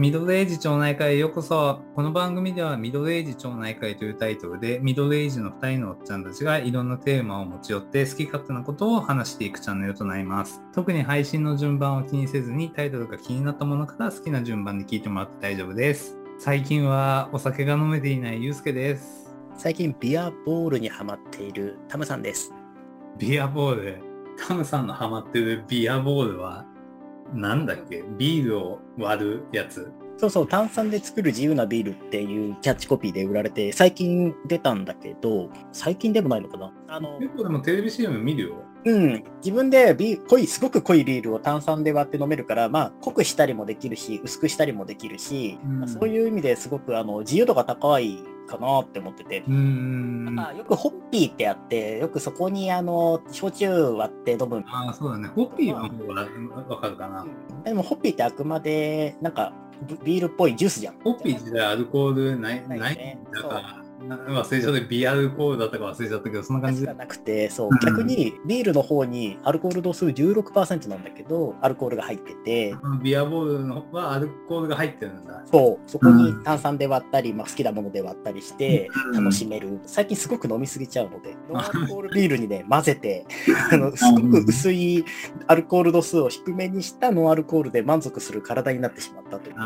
ミドルエイジ町内会へようこそ。この番組ではミドルエイジ町内会というタイトルで、ミドルエイジの2人のおっちゃんたちがいろんなテーマを持ち寄って好き勝手なことを話していくチャンネルとなります。特に配信の順番を気にせずにタイトルが気になったものから好きな順番で聞いてもらって大丈夫です。最近はお酒が飲めていないゆうすけです。最近ビアボールにハマっているタムさんです。ビアボール？タムさんのハマってるビアボールは、なんだっけ？ビールを割るやつ？そうそう、炭酸で作る自由なビールっていうキャッチコピーで売られて、最近出たんだけど、最近でもないのかな？あの、結構でもテレビ CM 見るよ。うん、自分でビー濃い、すごく濃いビールを炭酸で割って飲めるから、まあ、濃くしたりもできるし、薄くしたりもできるし、うんまあそういう意味ですごくあの自由度が高いかなって思ってて。うーん。まあ、よくホッピーってあって、よくそこにあの焼酎割って飲むああ、そうだね。ホッピーの方がわかるかな。でもホッピーってあくまでなんかビビールっぽいジュースじゃん。ホッピー自体アルコールない、ないねだから、な忘れちゃったビアルコールだったか忘れちゃったけど、そんな感じでが。なくて、そううん、逆にビールの方にアルコール度数16%なんだけど、アルコールが入ってて、ビアボールのはアルコールが入ってるんだ。そう、そこにうん炭酸で割ったり、まあ、好きなもので割ったりしてうん楽しめる。最近すごく飲みすぎちゃうので、ノンアルコールビールにね、混ぜて、あのすごく薄いアルコール度数を低めにしたノンアルコールで満足する体になってしまったという。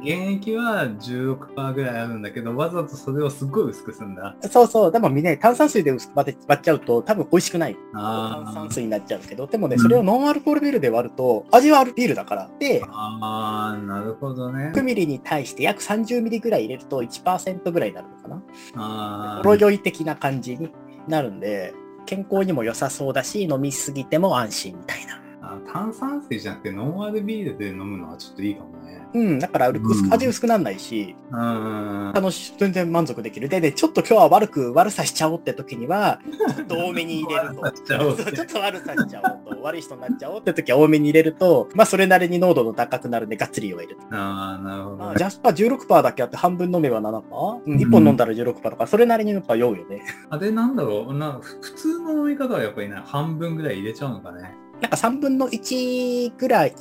現役は16%ぐらいあるんだけど、わざとそれをすっごい薄くするんだ。そうそう、でもみんな炭酸水で薄く割っちゃうと多分美味しくない。あ炭酸ー水になっちゃうけど、でもね、うんそれをノンアルコールビールで割ると、味はあるビールだから。で、あー、なるほどね。100ミリに対して約30ミリぐらい入れると1%ぐらいになるのかな。あほろ酔い的な感じになるんで、健康にも良さそうだし、飲みすぎても安心みたいな。あ炭酸水じゃなくてノンアルビールで飲むのはちょっといいかもね。うん、だから味薄くならないし、うん。楽し全然満足できる。で、で、ちょっと今日は悪く悪さしちゃおうって時には、ちょっと多めに入れると。ちょっと悪さしちゃおうと、悪い人になっちゃおうって時は多めに入れると、まあそれなりに濃度の高くなるんで、がっつり酔える。ああ、なるほどね。まあジャスパー16%だけあって半分飲めば 7%? うん、1本飲んだら16%だから、それなりにやっぱ酔うよね。あれなんだろうなふ普通の飲み方はやっぱりね、半分ぐらい入れちゃうのかね。なんか3分の1ぐらいっ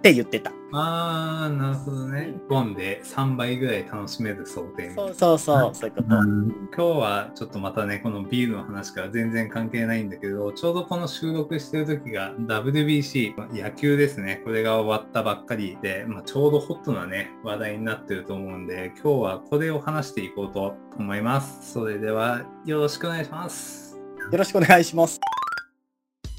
て言ってた。ああ、なるほどね。ボンで3倍ぐらい楽しめる想定。そうそうそう、そういうこと。うん今日はちょっとまたね、このビールの話から全然関係ないんだけど、ちょうどこの収録してる時が WBC、野球ですね。これが終わったばっかりで、まあ、ちょうどホットなね、話題になってると思うんで、今日はこれを話していこうと思います。それではよろしくお願いします。よろしくお願いします。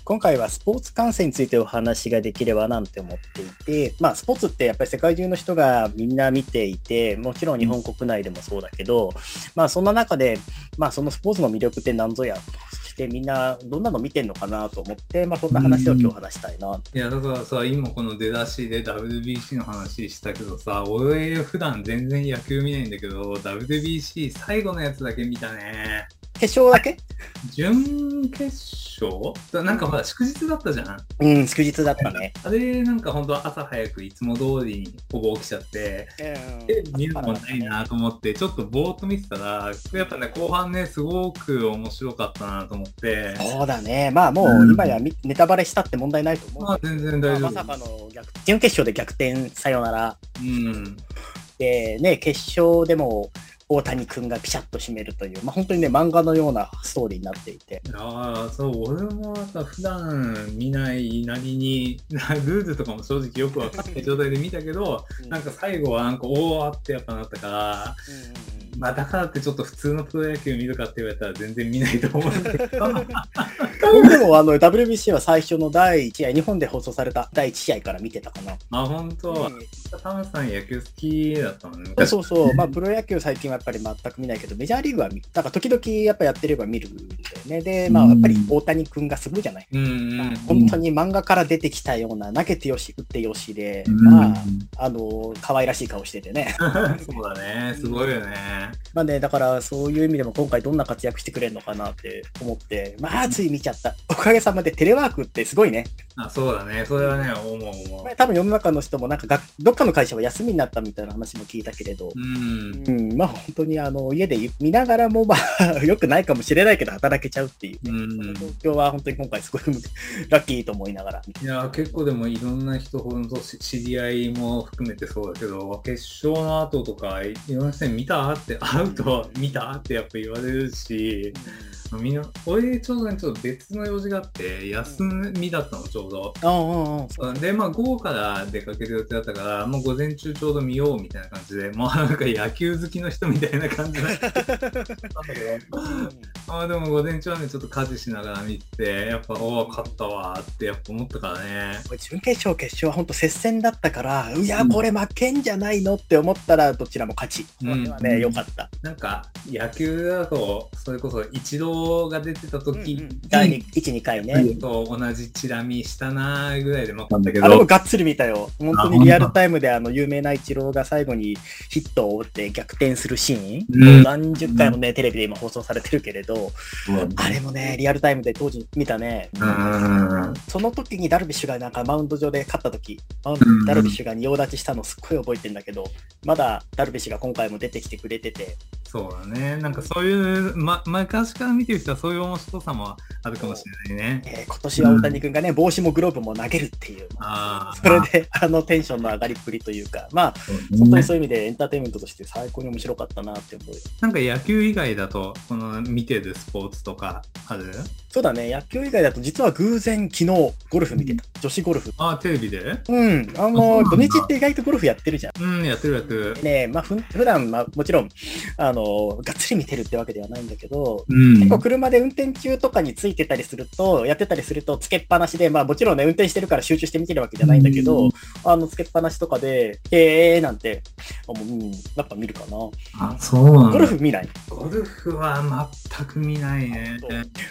今回はスポーツ観戦についてお話ができればなんて思っていて、まあスポーツってやっぱり世界中の人がみんな見ていて、もちろん日本国内でもそうだけど、まあそんな中で、まあそのスポーツの魅力って何ぞや、そしてみんなどんなの見てんのかなと思って、まあそんな話を今日話したいな。いや、だからさ、今この出だしで WBC の話したけどさ、俺普段全然野球見ないんだけど、WBC 最後のやつだけ見たね。決勝だけ？準決勝だなんかほら祝日だったじゃん。うん、祝日だったね。あれなんかほんと朝早くいつも通りにほぼ起きちゃって、え、見るもんないなと思って、ちょっとぼーっと見てたら、やっぱね、後半ね、すごく面白かったなと思って、そうだね。まあもう今やみネタバレしたって問題ないと思う。まあ全然大丈ま夫。さかの逆準決勝で逆転さよならうん。で、ね、決勝でも大谷君がピシャッと締めるという、まあ、本当にね、漫画のようなストーリーになっていて。ああ、そう、俺もさ、普段見ないなりに、ルールとかも正直よくわかんない状態で見たけど、なんか最後はなんか、おーってやっぱなったから、まあだからってちょっと普通のプロ野球見るかって言われたら全然見ないと思うんだけど、もあの WBC は最初の第1試合、日本で放送された第1試合から見てたかな。あ、本当、うんタムさん野球好きだったのね。そうそう、まあ、プロ野球最近はやっぱり全く見ないけど、メジャーリーグは見なんか時々やっぱやってれば見るんだよね。で、まあ、やっぱり大谷君がすごいじゃない。うんうん。本当に漫画から出てきたような投げてよし、打ってよしで、うんまあ、あの、可愛らしい顔しててね。そうだね。すごいよね。まあね、だからそういう意味でも今回どんな活躍してくれるのかなって思って、まあつい見ちゃった。おかげさまでテレワークってすごいね。あ、そうだね。それはね、思う思う。多分世の中の人もなんかがどっかの会社は休みになったみたいな話も聞いたけれど、うん。うん、まあ本当にあの家で見ながらも まあ良くないかもしれないけど働けちゃうっていうね、うんその状況は本当に今回すごい ラッキーと思いながらいや、結構でもいろんな人、ほんとし知り合いも含めてそうだけど、決勝の後とか、いろんな人に見たって、会うと見たってやっぱ言われるし、みんな、俺ちょうどね、ちょっと別の用事があって、休みだったの、ちょうど。ああああそううん。で、まあ、午後から出かける予定だったから、もう午前中ちょうど見ようみたいな感じで、もうなんか野球好きの人みたいな感じだったんだけど、あーでも午前中はね、ちょっと家事しながら見てて、やっぱ、おお、勝ったわーってやっぱ思ったからね。準決勝、決勝は本当接戦だったから、いや、これ負けんじゃないのって思ったら、どちらも勝ち。うれはね、良かった。なんか、野球だと、それこそ、一郎が出てた時第2 1、2回ね。と同じチラ見したなーぐらいで分かったけあれもど、がっつり見たよ。本当にリアルタイムであの有名なイチローが最後にヒットを打って逆転するシーン、うん何十回もね、テレビで今放送されてるけれど、あ。れもね、リアルタイムで当時見たね。うん、その時にダルビッシュがなんかマウンド上で勝った時、マダルビッシュが仁王立ちしたのすっごい覚えてんだけど、まだダルビッシュが今回も出てきてくれてて、そうだね。なんかそういう、ま、昔から見てる人はそういう面白さもあるかもしれないね。えー今年は大谷君がね、帽子もグローブも投げるっていう。それであのテンションの上がりっぷりというか、まあ、本当にそういう意味でエンターテインメントとして最高に面白かったなって思う。なんか野球以外だと、この見てるスポーツとかある？そうだね、野球以外だと実は偶然昨日ゴルフ見てた。女子ゴルフ。ああ、テレビで？うん、あの、土日って意外とゴルフやってるじゃん。うん、やってるやってる。ねまあ、ふん普段、まあ、もちろん、あの、がっつり見てるってわけではないんだけど、うん結構車で運転中とかについてたりすると、やってたりすると、つけっぱなしで、まあもちろんね、運転してるから集中して見てるわけじゃないんだけど、うんあの、つけっぱなしとかで、へーなんて、あもう、うん、やっぱ見るかな。あ、そうなんだ。ゴルフ見ない？ゴルフは全く見ないね。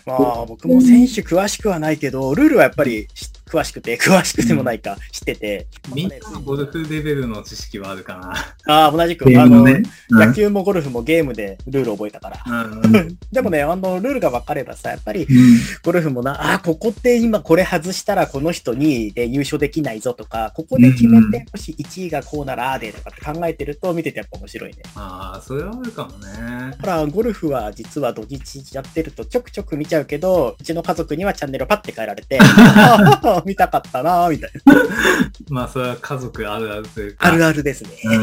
まあ、僕も選手詳しくはないけど、ルールはやっぱりし詳しくて、詳しくてもないか知ってて。みんなのゴルフレベルの知識はあるかああ、同じく、な。あの、ね。野球もゴルフもゲームでルール覚えたから。でもね、あの、ルールが分かればさ、やっぱり、うんゴルフもな、あー、ここって今これ外したらこの人にで優勝できないぞとか、ここで決めて、もし1位がこうならあーでとかって考えてると見ててやっぱ面白いね。ああ、それはあるかもね。ほら、ゴルフは実は土日やってるとちょくちょく見ちゃうけど、うちの家族にはチャンネルをパッて変えられて、見たかったなーみたいな。まあ、それは家族あるあるというか。あるあるですね。うん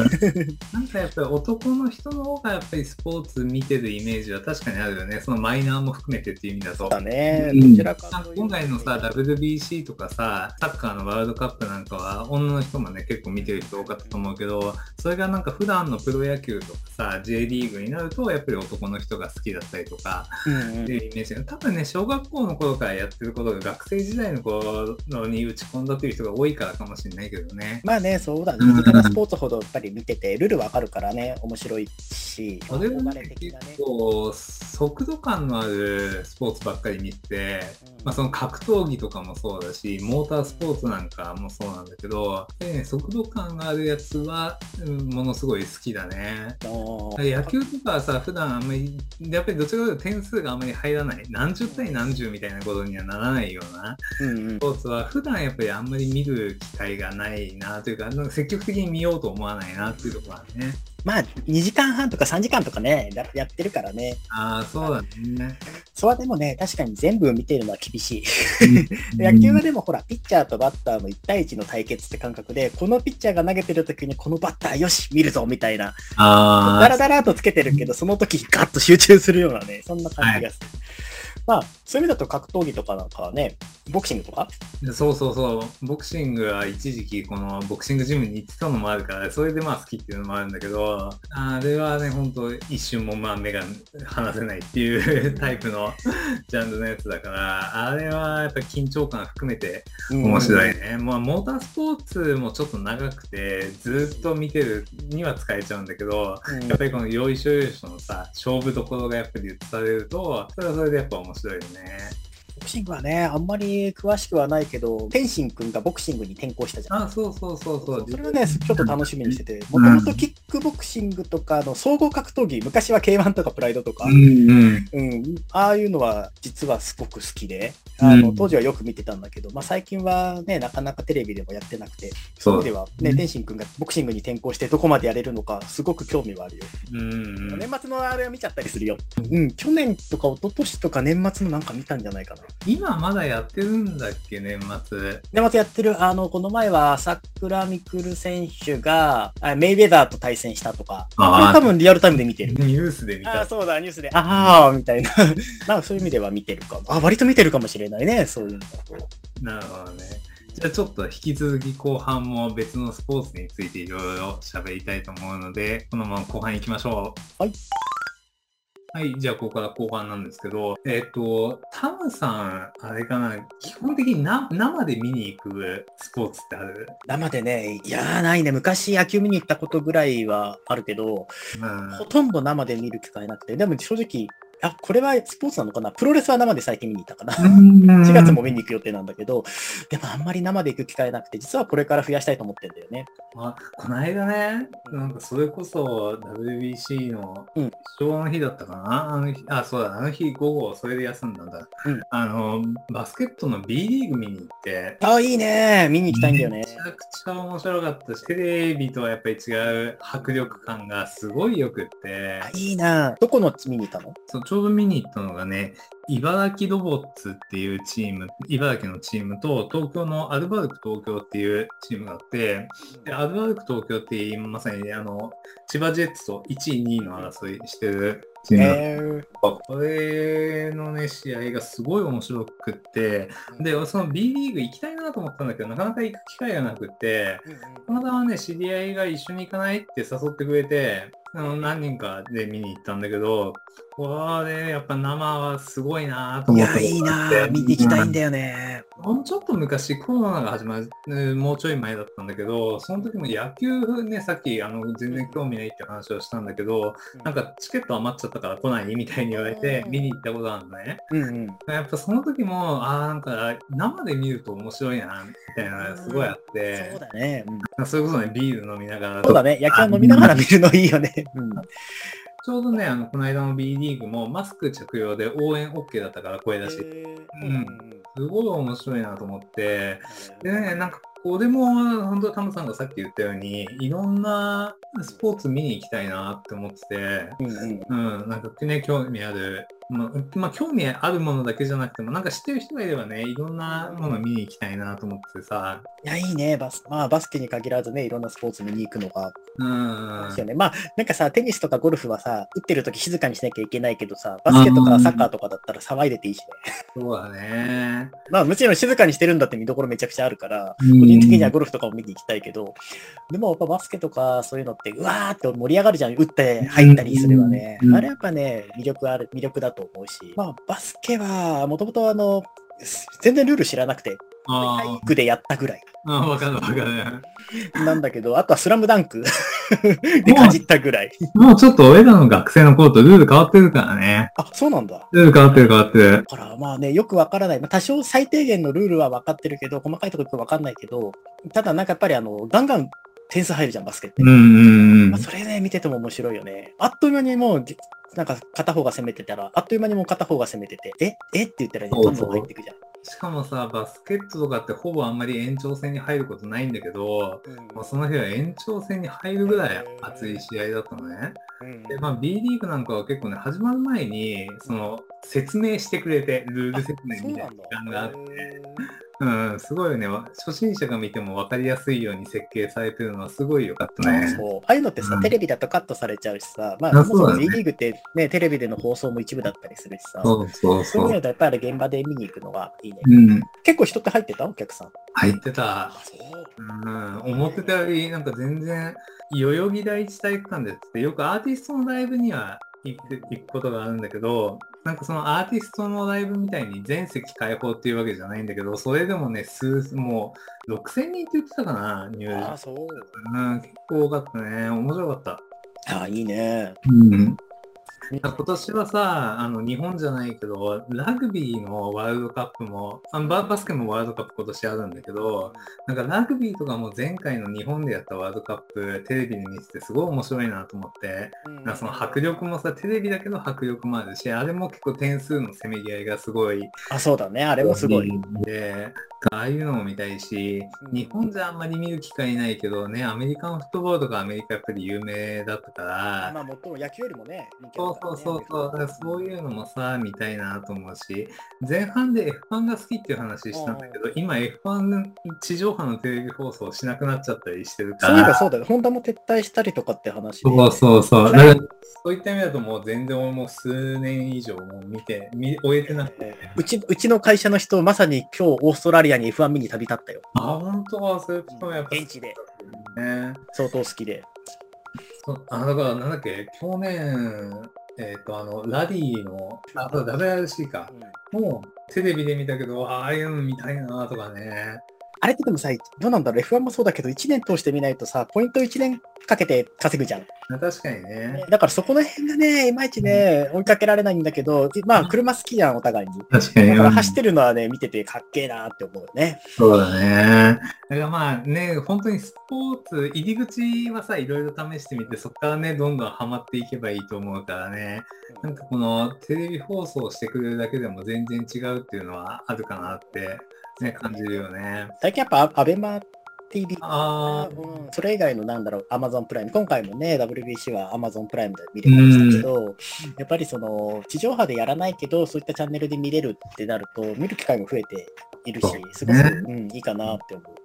なんかやっぱり男の人の方がやっぱりスポーツ見てるイメージは確かにあるよね。そのマイナーも含めてっていう意味だと。だね。うんどちらかうと今回のさ、WBC とかさ、サッカーのワールドカップなんかは、女の人もね、結構見てる人多かったと思うけど、それがなんか普段のプロ野球とかさ、J リーグになると、やっぱり男の人が好きだったりとか、っていうイメージが、多分ね、小学校の頃からやってることが学生時代の頃に打ち込んだという人が多いからかもしれないけどね。まあね、そうだね。うん身近なスポーツほどやっぱり見てて、ルールわかるからね、面白いし、あれは憧ね結。構速度感のあるスポーツばっかり見てて、まあ、その格闘技とかもそうだし、モータースポーツなんかもそうなんだけど、ね、速度感があるやつは、うんものすごい好きだね。野球とかはさ、普段あんまり、やっぱりどちらかというと点数があんまり入らない、何十対何十みたいなことにはならないようなうんうんスポーツは、普段やっぱりあんまり見る機会がないなというか、なんか積極的に見ようと思わないなっていうところはね。まあ、2時間半とか3時間とかね、ややってるからね。ああ、そうだね。それはでもね、確かに全部見てるのは厳しい。野球はでもほら、ピッチャーとバッターの1対1の対決って感覚で、このピッチャーが投げてる時にこのバッターよし、見るぞみたいな、あダラダラとつけてるけど、その時ガッと集中するようなね、そんな感じがする。まあ、そういう意味だと格闘技とかなんかはね、ボクシングとか？そうそうそう、ボクシングは一時期このボクシングジムに行ってたのもあるから、それでまあ好きっていうのもあるんだけど、あれはね、本当一瞬もまあ目が離せないっていう タイプのジャンルのやつだから、あれはやっぱり緊張感含めて面白いね。まあモータースポーツもちょっと長くて、ずっと見てるには使えちゃうんだけど、うん。やっぱりこのよいしょよいしょのさ、勝負どころがやっぱり映されると、それはそれでやっぱ面白いよね。ボクシングはね、あんまり詳しくはないけど、天心くんがボクシングに転向したじゃん。あ、そうそうそうそう。それはね、ちょっと楽しみにしてて、もともとキックボクシングとかの総合格闘技、昔は K1 とかプライドとか、うんうん。うん、ああいうのは実はすごく好きで、あのうん当時はよく見てたんだけど、まあ、最近はね、なかなかテレビでもやってなくて、そうそういう意味ではね、天心くんがボクシングに転向してどこまでやれるのか、すごく興味はあるよ。うんうん。年末のあれは見ちゃったりするよ。うん、去年とか一昨年とか年末のなんか見たんじゃないかな。今まだやってるんだっけ、年末。年末やってる、あの、この前は朝倉未来選手があメイウェザーと対戦したとか、これ多分リアルタイムで見てる。ニュースで見たああ、。そうだ、ニュースで。ああ、みたいな。なんかそういう意味では見てるかも。あ、割と見てるかもしれないね、そういうのだと。なるほどね。じゃあちょっと引き続き後半も別のスポーツについていろいろ喋りたいと思うので、このまま後半行きましょう。はい。はい、じゃあここから後半なんですけど、えっ、と、タムさん、あれかな、基本的にな生で見に行くスポーツってある？生でね、いやーないね。昔野球見に行ったことぐらいはあるけど、うん。ほとんど生で見る機会なくて、でも正直、あ、これはスポーツなのかな？プロレスは生で最近見に行ったかな。4 4月も見に行く予定なんだけど、でもあんまり生で行く機会なくて、実はこれから増やしたいと思ってんだよね。あこの間ね、なんかそれこそ WBC のうん決勝の日だったかな、あの日、あ、そうだ、あの日午後それで休んだんだ。うんあの、バスケットの B リーグ見に行って、あ、いいね。見に行きたいんだよねめ。ちゃくちゃ面白かったし、テレビとはやっぱり違う迫力感がすごいよくってあ、いいな。どこの見に行ったのちょうど見に行ったのがね、茨城ロボッツっていうチーム、茨城のチームと、東京のアルバルク東京っていうチームがあって、でアルバルク東京って今まさにね、あの、千葉ジェッツと1位、2位の争いしてるチームえー。これのね、試合がすごい面白くって、で、その B リーグ行きたいなと思ったんだけど、なかなか行く機会がなくって、たまたまね、知り合いが一緒に行かないって誘ってくれて、あの何人かで見に行ったんだけど、これ、やっぱ生はすごいなといや、思ったいいなことがあって。見に行きたいんだよね。ほんちょっと昔コロナが始まる、うんもうちょい前だったんだけど、その時も野球ね、さっきあの全然興味ないって話をしたんだけど、なんかチケット余っちゃったから来ないみたいに言われてうん見に行ったことあるのね。うんうん。やっぱその時も、ああ、なんか生で見ると面白いな、みたいなのがすごいあってそう、だね。うんそれこそね、ビール飲みながら、そうだね。野球飲みながら見るのいいよね。うん。ちょうどね、あの、この間の B リーグもマスク着用で応援 OK だったから声出し、うん。すごい面白いなと思って、でね、なんかこれも本当タムさんがさっき言ったように、いろんなスポーツ見に行きたいなって思ってて、うんうん。うん、なんかね、興味ある、まあ、まあ、興味あるものだけじゃなくても、なんか知ってる人がいればね、いろんなもの見に行きたいなと思ってさ、いや、いいね。バス、まあ、バスケに限らずね、いろんなスポーツ見に行くのが、うん、ですよね。まあ、なんかさ、テニスとかゴルフはさ、打ってる時静かにしなきゃいけないけどさ、バスケとかサッカーとかだったら騒いでていいしね。そうだね。まあ、もちろん静かにしてるんだって見どころめちゃくちゃあるから、うん個人的にはゴルフとかも見に行きたいけど、でもやっぱバスケとかそういうのって、うわーって盛り上がるじゃん。打って入ったりすればね。うんあれやっぱね、魅力ある、魅力だと思うし。まあ、バスケは、もともとあの、全然ルール知らなくて、体あ育でやったぐらいあ、わかるわかる。なんだけど、あとはスラムダンク でかじったぐらい。もうちょっと俺らの学生の頃とルール変わってるからね。あ、そうなんだ。ルール変わってる変わってる。だからまあね、よくわからない。まあ、多少最低限のルールは分かってるけど、細かいところよくわかんないけど、ただなんかやっぱりあの、ガンガン点数入るじゃん、バスケって。うんうんうんまあ、。それね、見てても面白いよね。あっという間にもう、なんか片方が攻めてたら、あっという間にもう片方が攻めてて、え？え？って言ったらね、どんどん入っていくじゃん。しかもさ、バスケットとかってほぼあんまり延長戦に入ることないんだけど、もうその日は延長戦に入るぐらい熱い試合だったのね。うんで、まあ B リーグなんかは結構ね、始まる前に、その、説明してくれて、ルール説明みたいな時間があって、うん、すごいよね。わ初心者が見ても分かりやすいように設計されてるのはすごい良かったね。そう。ああいうのってさ、うんテレビだとカットされちゃうしさ、まあ、あそもそも J リーグってね、テレビでの放送も一部だったりするしさ、そうそうそういうそう。のだとやっぱり現場で見に行くのがいいね。うん、結構人って入ってた？お客さん。入ってた。うん、思ってたより、なんか全然、代々木第一体育館でって、よくアーティストのライブには行く行くことがあるんだけど、なんかそのアーティストのライブみたいに全席開放っていうわけじゃないんだけど、それでもね、数、もう6000人って言ってたかな、入ああ、場。そう。うん、結構多かったね。面白かった。ああ、いいね。うん。今年はさ、あの日本じゃないけど、ラグビーのワールドカップも、あババスケもワールドカップ今年あるんだけど、なんかラグビーとかも前回の日本でやったワールドカップ、テレビで見ててすごい面白いなと思って、なんかその迫力もさ、テレビだけど迫力もあるし、あれも結構点数のせめぎ合いがすごい。あ、そうだね。あれもすごい。で、ああいうのも見たいし、うん日本じゃあんまり見る機会ないけどね、アメリカンフットボールとかアメリカやっぱり有名だったから、まあ、最も野球よりもね、そうそうそうそう、そういうのもさ、見たいなと思うし、前半で F1 が好きっていう話したんだけど、今 F1 地上波のテレビ放送しなくなっちゃったりしてるから、そういえばそうだよ。ホンダも撤退したりとかって話で。そうそうそう、だからそういった意味だともう全然俺もう数年以上もう見て、見終えてなくて、うちうちの会社の人、まさに今日オーストラリアに F1 見に旅立ったよ。あ、本当はそういう人もやっぱ現地でね。相当好きで。あ、だからなんだっけ、去年、えっ、と、あの、ラリーの、あ、そう WRC か。もうテレビで見たけど、ああいうの見たいなとかね。あれってでもさ、どうなんだろう、F1 もそうだけど、1年通して見ないとさ、ポイント1年かけて稼ぐじゃん。確かにね。だからそこの辺がね、いまいちね、追いかけられないんだけど、まあ、車好きじゃん、お互いに。確かに。だからうん走ってるのはね、見ててかっけえなって思うね。そうだね。だからまあね、本当にスポーツ、入り口はさ、いろいろ試してみて、そこからね、どんどんハマっていけばいいと思うからね。なんかこのテレビ放送してくれるだけでも全然違うっていうのはあるかなって、ね、感じるよね。最近やっぱアベマ TV ああ、うん、それ以外のなんだろう、アマゾンプライム。今回もね、WBC はアマゾンプライムで見れましたけど、やっぱりその、地上波でやらないけど、そういったチャンネルで見れるってなると、見る機会も増えているしすごく、うん、いいかなって思う。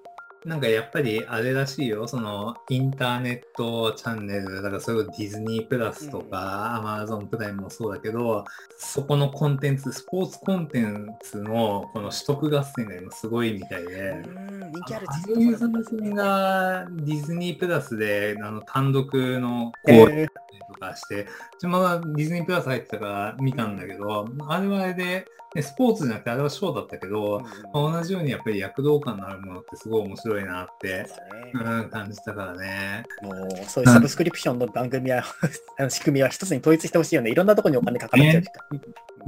なんかやっぱりあれらしいよ、そのインターネットチャンネル、だからそれこそディズニープラスとか、アマゾンプライムもそうだけど、そこのコンテンツ、スポーツコンテンツのこの取得合戦が今すごいみたいで、うん、人気あるああいう作品がディズニープラスであの単独のえこうー。とかして、うちまだディズニープラス入ってたから見たんだけど、あれはあれで、ねスポーツじゃなくてあれはショーだったけど、まあ同じようにやっぱり躍動感のあるものってすごい面白いなって、うん、感じたからね。もうそういうサブスクリプションの番組は、あの仕組みは一つに統一してほしいよね。いろんなところにお金かかっちゃうしか。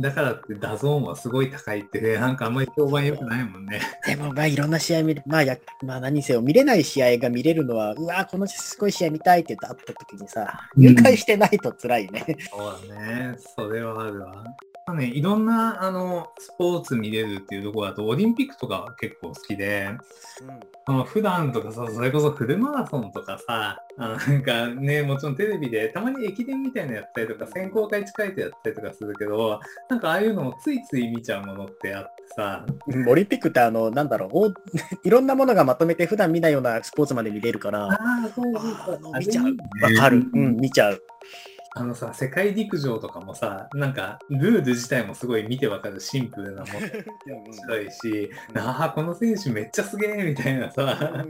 だからってダゾーンはすごい高いって、ね、なんかあんまり評判良くないもんね。でもまあいろんな試合見る、まあや、まあ何にせよ見れない試合が見れるのは、うわこのすごい試合見たいって言ってあった時にさ、うん入会してないと辛いね。そうだね。それはあるわ。まあね、いろんなあのスポーツ見れるっていうところだと、オリンピックとか結構好きで、その普段とかさ、それこそフルマラソンとかさ、あのなんかね、もちろんテレビでたまに駅伝みたいなのやったりとか、選考会近いとやったりとかするけど、なんかああいうのをついつい見ちゃうものってあってさ、うんオリンピックってあの、なんだろう、おいろんなものがまとめて普段見ないようなスポーツまで見れるから、ああ、そうそうあそうの見ちゃう。わかる。うん、見ちゃう。あのさ、世界陸上とかもさ、なんかルール自体もすごい見てわかるシンプルなもの面白いし、ああ、この選手めっちゃすげえみたいなさ、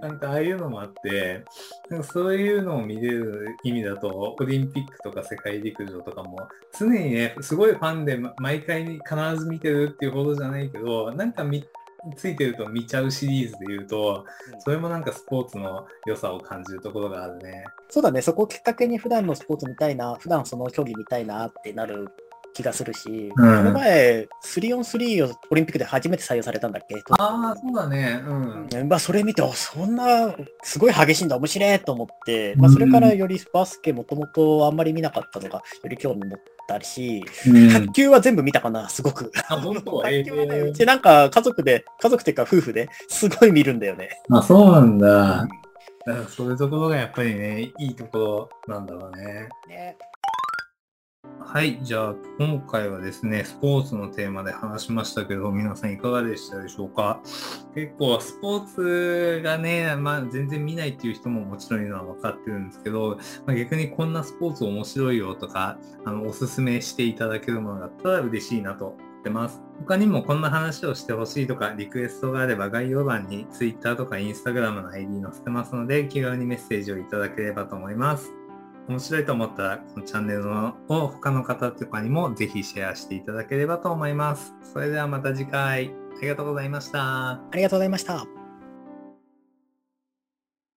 なんかああいうのもあって、なんかそういうのを見れる意味だと、オリンピックとか世界陸上とかも、常にね、すごいファンでま毎回必ず見てるっていうほどじゃないけど、なんかみついてると見ちゃうシリーズで言うと、それもなんかスポーツの良さを感じるところがあるね。そうだね、そこをきっかけに普段のスポーツ見たいな、普段その競技見たいなってなる気がするし、うんこの前、3on3 をオリンピックで初めて採用されたんだっけ？ああ、そうだね。うん。まあ、それ見て、あそんな、すごい激しいんだ、面白いと思って、まあ、それからよりバスケもともとあんまり見なかったのが、より興味持ったし、卓球は全部見たかな、すごく。あ、本当？卓球はね、えうちなんか家族で、家族っていうか夫婦ですごい見るんだよね。あ、そうなんだ。だからそういうところがやっぱりね、いいところなんだろうね。ねはい、じゃあ今回はですね、スポーツのテーマで話しましたけど、皆さんいかがでしたでしょうか？結構スポーツがね、まあ全然見ないっていう人ももちろんいるのは分かってるんですけど、まあ、逆にこんなスポーツ面白いよとか、あのおすすめしていただけるものだったら嬉しいなと思ってます。他にもこんな話をしてほしいとか、リクエストがあれば概要欄に Twitter とか Instagram の ID 載せてますので、気軽にメッセージをいただければと思います。面白いと思ったら、このチャンネルを他の方とかにもぜひシェアしていただければと思います。それではまた次回、ありがとうございました。ありがとうございました。